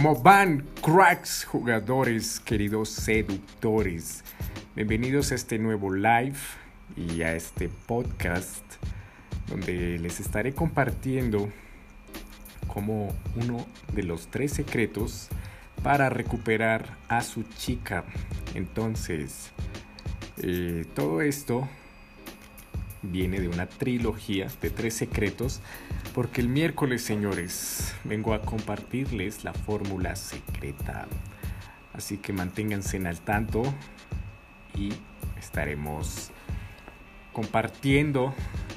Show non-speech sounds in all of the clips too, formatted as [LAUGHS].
¿Cómo van, cracks, jugadores, queridos seductores? Bienvenidos a este nuevo live y a este podcast donde les estaré compartiendo como uno de los tres secretos para recuperar a su chica. Entonces, eh, todo esto viene de una trilogía de tres secretos, porque el miércoles, señores, vengo a compartirles la fórmula secreta. Así que manténganse en al tanto y estaremos compartiendo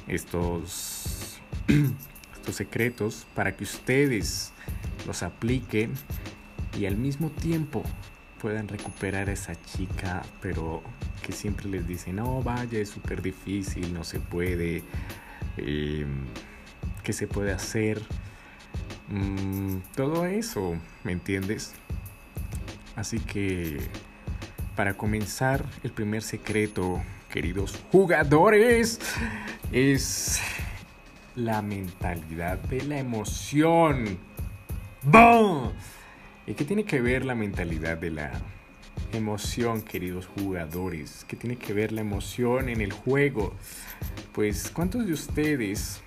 estos, [CLEARS THROAT] estos secretos para que ustedes los apliquen y al mismo tiempo puedan recuperar a esa chica, pero que siempre les dicen, no, vaya, es súper difícil, no se puede, eh, ¿qué se puede hacer? Mm, todo eso, ¿me entiendes? Así que, para comenzar, el primer secreto, queridos jugadores, es la mentalidad de la emoción. ¡Bum! ¿Y qué tiene que ver la mentalidad de la emoción, queridos jugadores? ¿Qué tiene que ver la emoción en el juego? Pues, ¿cuántos de ustedes,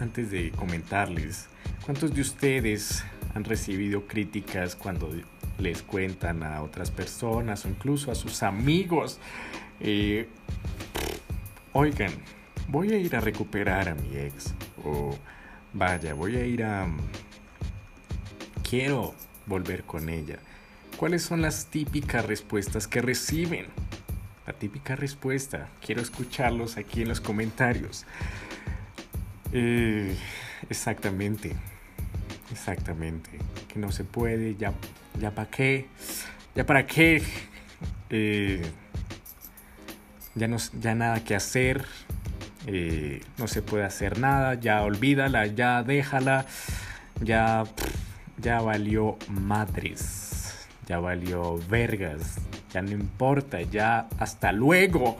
antes de comentarles, cuántos de ustedes han recibido críticas cuando les cuentan a otras personas o incluso a sus amigos? Eh, oigan, voy a ir a recuperar a mi ex. O vaya, voy a ir a quiero volver con ella. ¿Cuáles son las típicas respuestas que reciben? La típica respuesta. Quiero escucharlos aquí en los comentarios. Eh, exactamente. Exactamente. Que no se puede. Ya, ya para qué. Ya para qué. Eh, ya, no, ya nada que hacer. Eh, no se puede hacer nada. Ya olvídala. Ya déjala. Ya ya valió madres, ya valió vergas, ya no importa, ya hasta luego,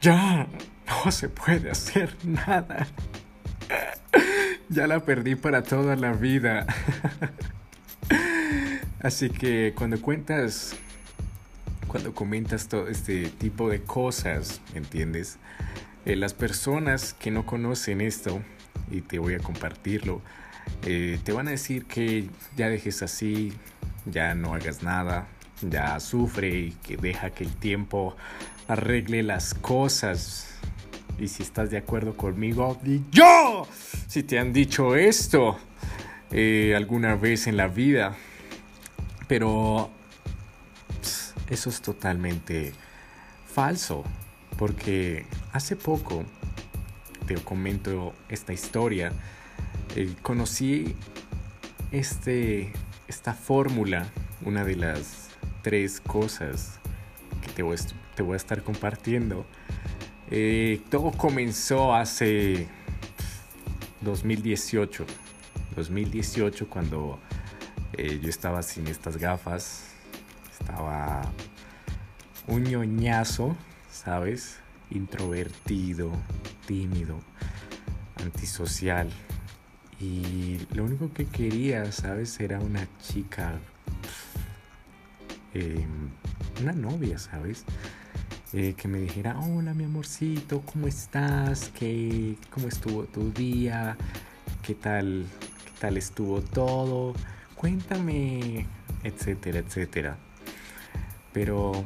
ya no se puede hacer nada. Ya la perdí para toda la vida. Así que cuando cuentas, cuando comentas todo este tipo de cosas, ¿entiendes? Eh, las personas que no conocen esto, y te voy a compartirlo, eh, te van a decir que ya dejes así, ya no hagas nada, ya sufre y que deja que el tiempo arregle las cosas. Y si estás de acuerdo conmigo, di yo. Si te han dicho esto eh, alguna vez en la vida. Pero eso es totalmente falso. Porque hace poco te comento esta historia eh, conocí este, esta fórmula, una de las tres cosas que te voy, a estar compartiendo. Eh, todo comenzó hace 2018. 2018 cuando eh, yo estaba sin estas gafas. Estaba un ñoñazo, ¿sabes? Introvertido, tímido, antisocial. Y lo único que quería, ¿sabes? Era una chica, em, una novia, ¿sabes? Eh, que me dijera, hola mi amorcito, ¿cómo estás? ¿Qué, ¿Cómo estuvo tu día? ¿Qué tal, ¿Qué tal estuvo todo? Cuéntame, etcétera, etcétera. Pero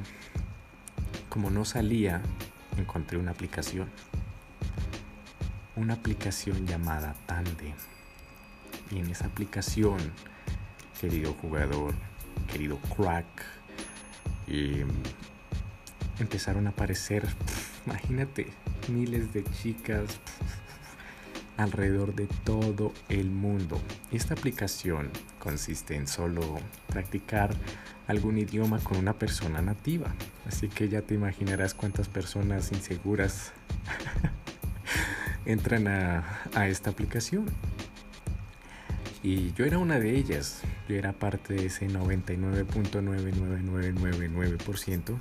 como no salía, encontré una aplicación. Una aplicación llamada Tandem y en esa aplicación, querido jugador, querido crack, em, empezaron a aparecer, imagínate, miles de chicas alrededor de todo el mundo. Esta aplicación consiste en solo practicar algún idioma con una persona nativa. Así que ya te imaginarás cuántas personas inseguras [LAUGHS] entran a esta aplicación. Y yo era una de ellas, yo era parte de ese 99.99999%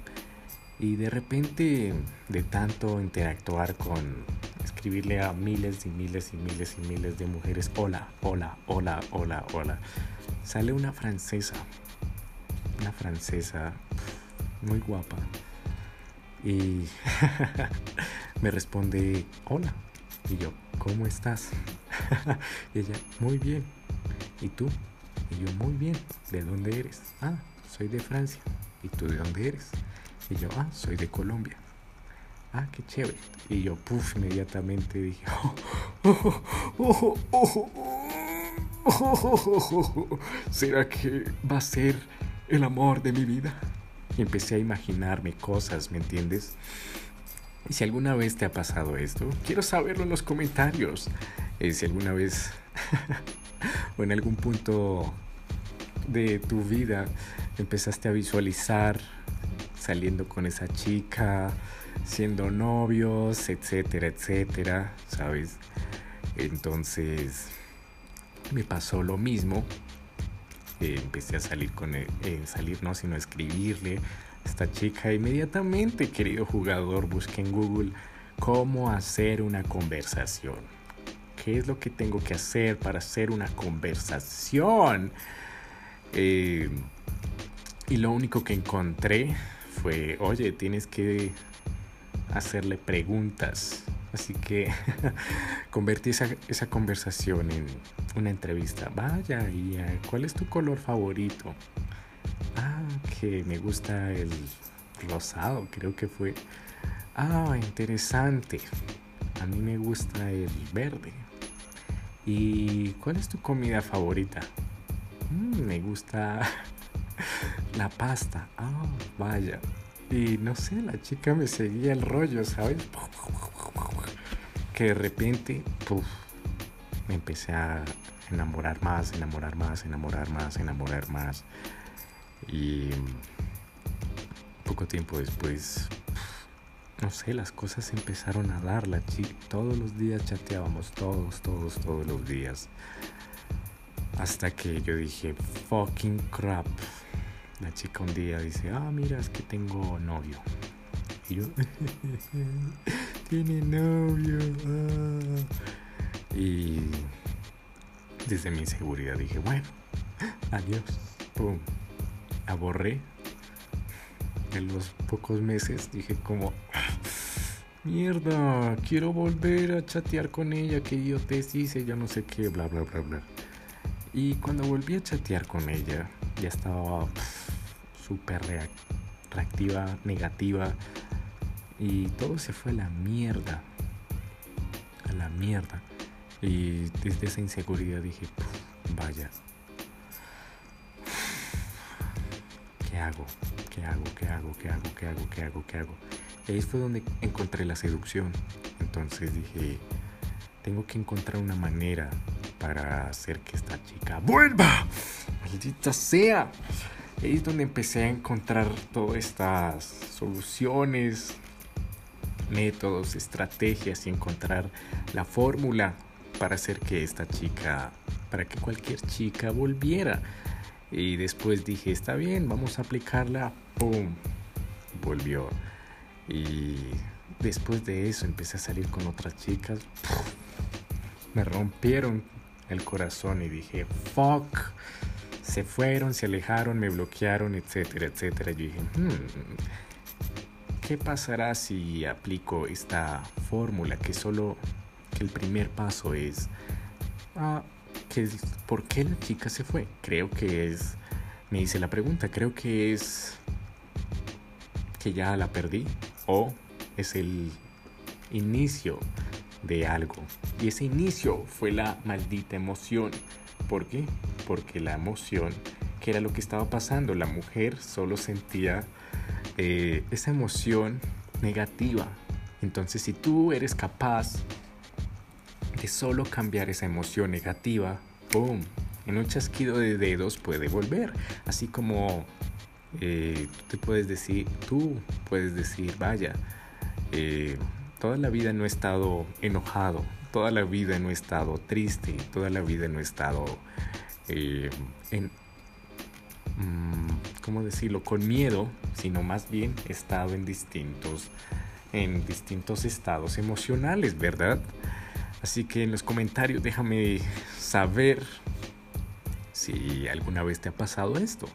y de repente de tanto interactuar con escribirle a miles y miles y miles y miles de mujeres, hola, hola, hola, hola, hola. Sale una francesa, una francesa muy guapa. Y [LAUGHS] me responde, hola. Y yo, ¿cómo estás? [LAUGHS] y ella, muy bien. ¿Y tú? Y yo, muy bien. ¿De dónde eres? Ah, soy de Francia. ¿Y tú de dónde eres? Y yo, ah, soy de Colombia. Ah, qué chévere. Y yo, puff, inmediatamente dije, ¿será que va a ser el amor de mi vida? Y empecé a imaginarme cosas, ¿me entiendes? Y si alguna vez te ha pasado esto, quiero saberlo en los comentarios. Eh, si alguna vez [LAUGHS] o en algún punto de tu vida empezaste a visualizar saliendo con esa chica, siendo novios, etcétera, etcétera, ¿sabes? Entonces me pasó lo mismo. Eh, empecé a salir con él, eh, salir no, sino escribirle a esta chica inmediatamente, querido jugador, busqué en Google cómo hacer una conversación. ¿Qué es lo que tengo que hacer para hacer una conversación? Eh, y lo único que encontré fue, oye, tienes que hacerle preguntas. Así que [LAUGHS] convertí esa, esa, conversación en una entrevista. Vaya, ¿y eh, cuál es tu color favorito? Ah, que me gusta el rosado, creo que fue. Ah, interesante. A mí me gusta el verde. ¿Y cuál es tu comida favorita? Mm, me gusta [LAUGHS] la pasta. Ah, vaya. Y no sé, la chica me seguía el rollo, ¿sabes? Que de repente, me empecé a enamorar más, enamorar más, enamorar más, enamorar más. Y poco tiempo después, no sé, las cosas empezaron a dar. La chica, todos los días chateábamos, todos, todos, todos los días. Hasta que yo dije, fucking crap la chica un día dice, ah, mira, es que tengo novio. Y yo, [LAUGHS] tiene novio. Ah". Y desde mi inseguridad dije, bueno, adiós. Pum. Aborré. En los pocos meses dije como, mierda, quiero volver a chatear con ella, que yo te hice, yo no sé qué, bla, bla, bla, bla. Y cuando volví a chatear con ella, ya estaba súper reactiva, negativa. Y todo se fue a la mierda. A la mierda. Y desde esa inseguridad dije, vaya. ¿Qué hago? ¿Qué hago? ¿Qué hago? ¿Qué hago? ¿Qué hago? ¿Qué hago? ¿Qué hago? Y ahí fue donde encontré la seducción. Entonces dije, tengo que encontrar una manera para hacer que esta chica vuelva. Maldita sea. Ahí es donde empecé a encontrar todas estas soluciones, métodos, estrategias y encontrar la fórmula para hacer que esta chica, para que cualquier chica volviera. Y después dije, está bien, vamos a aplicarla. ¡Pum! Volvió. Y después de eso empecé a salir con otras chicas. Me rompieron el corazón y dije, fuck se fueron, se alejaron, me bloquearon, etcétera, etcétera. Yo dije, hmm, ¿qué pasará si aplico esta fórmula que solo, que el primer paso es, ah, ¿por qué la chica se fue? Creo que es, me hice la pregunta, creo que es que ya la perdí o es el inicio de algo. Y ese inicio fue la maldita emoción. ¿Por qué? Porque la emoción, que era lo que estaba pasando, la mujer solo sentía eh, esa emoción negativa. Entonces si tú eres capaz solo cambiar esa emoción negativa, ¡boom! En un chasquido de dedos puede volver. Así como eh, tú te puedes decir, tú puedes decir, vaya, eh, toda la vida no he estado enojado, toda la vida no he estado triste, toda la vida no he estado eh, en, mm, ¿cómo decirlo?, con miedo, sino más bien he estado en distintos en distintos estados emocionales, ¿verdad? Así que en los comentarios déjame saber si alguna vez te ha pasado esto.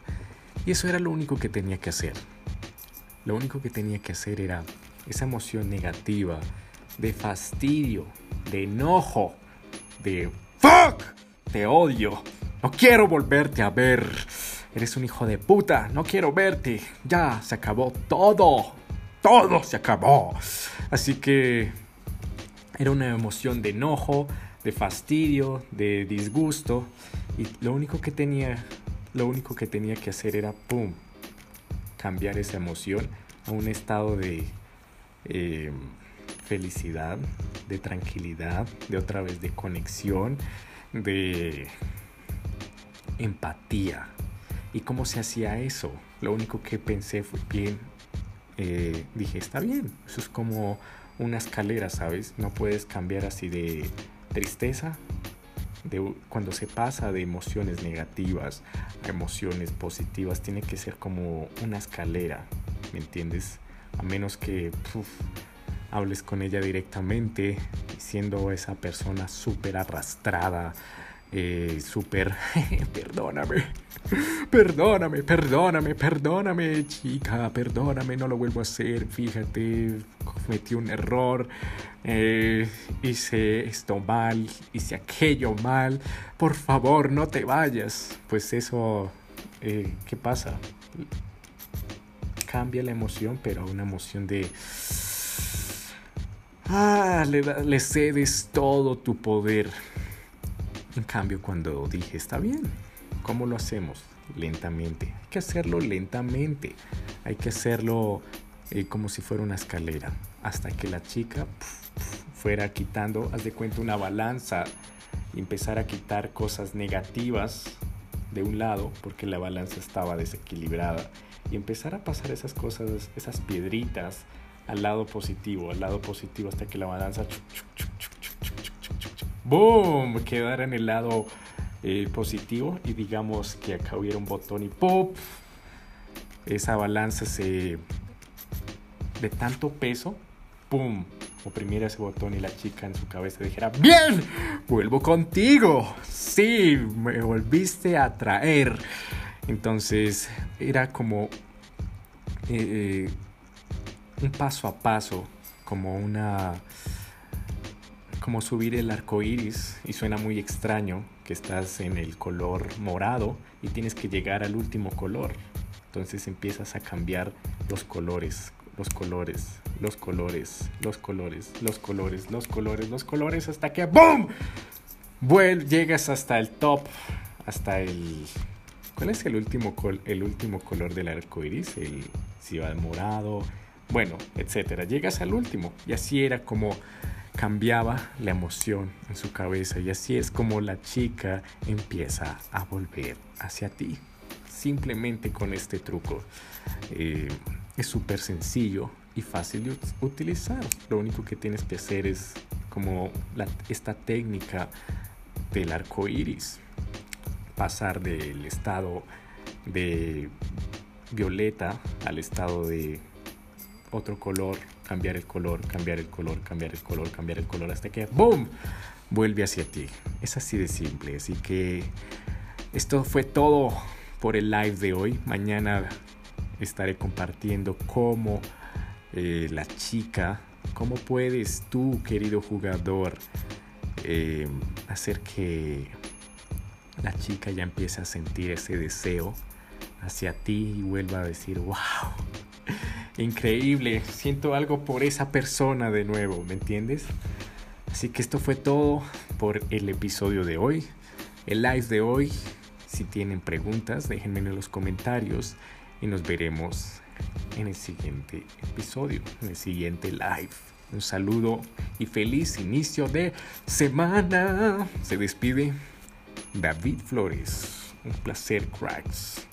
Y eso era lo único que tenía que hacer. Lo único que tenía que hacer era esa emoción negativa, de fastidio, de enojo, de fuck, te odio, no quiero volverte a ver. Eres un hijo de puta, no quiero verte. Ya, se acabó todo. Todo se acabó. Así que era una emoción de enojo, de fastidio, de disgusto. Y lo único que tenía, lo único que tenía que hacer era, cambiar esa emoción a un estado de eh, felicidad, de tranquilidad, de otra vez de conexión, de empatía. ¿Y cómo se hacía eso? Lo único que pensé fue bien, eh, dije, está bien, eso es como una escalera, ¿sabes? No puedes cambiar así de tristeza, de, cuando se pasa de emociones negativas a emociones positivas, tiene que ser como una escalera, ¿me entiendes? A menos que hables con ella directamente, siendo esa persona súper arrastrada, eh, súper, [LAUGHS] perdóname, perdóname, perdóname, perdóname, chica, perdóname, no lo vuelvo a hacer, fíjate, cometí un error, eh, hice esto mal, hice aquello mal, por favor, no te vayas. Pues eso, eh, ¿qué pasa? Cambia la emoción, pero una emoción de... Ah, le, le cedes todo tu poder en cambio, cuando dije, está bien, ¿cómo lo hacemos? Lentamente. Hay que hacerlo lentamente. Hay que hacerlo eh, como si fuera una escalera. Hasta que la chica fuera quitando, haz de cuenta, una balanza empezar a quitar cosas negativas de un lado, porque la balanza estaba desequilibrada. Y empezar a pasar esas cosas, esas piedritas, al lado positivo, al lado positivo, hasta que la balanza ¡boom! quedara en el lado eh, positivo y digamos que acá hubiera un botón y ¡pop! Esa balanza se... de tanto peso, ¡pum! Oprimiera ese botón y la chica en su cabeza dijera, ¡Bien! ¡Vuelvo contigo! ¡Sí! Me volviste a traer. Entonces era como eh, eh, un paso a paso, como una como subir el arco iris y suena muy extraño que estás en el color morado y tienes que llegar al último color. Entonces empiezas a cambiar los colores, los colores, los colores, los colores, los colores, los colores, los colores hasta que ¡BOOM! Llegas hasta el top, hasta el ¿Cuál es el último el último color del arco iris? El si va morado, bueno, etcétera. Llegas al último y así era como cambiaba la emoción en su cabeza y así es como la chica empieza a volver hacia ti. Simplemente con este truco. Eh, es súper sencillo y fácil de utilizar. Lo único que tienes que hacer es como esta técnica del arco iris. Pasar del estado de violeta al estado de otro color cambiar el color, cambiar el color, cambiar el color, cambiar el color, hasta que ¡boom! vuelve hacia ti. Es así de simple. Así que esto fue todo por el live de hoy. Mañana estaré compartiendo cómo eh, la chica, cómo puedes tú, querido jugador, eh, hacer que la chica ya empiece a sentir ese deseo hacia ti y vuelva a decir, wow, increíble, siento algo por esa persona de nuevo, ¿me entiendes? Así que esto fue todo por el episodio de hoy, el live de hoy. Si tienen preguntas, déjenme en los comentarios y nos veremos en el siguiente episodio, en el siguiente live. Un saludo y feliz inicio de semana. Se despide David Flores. Un placer, cracks.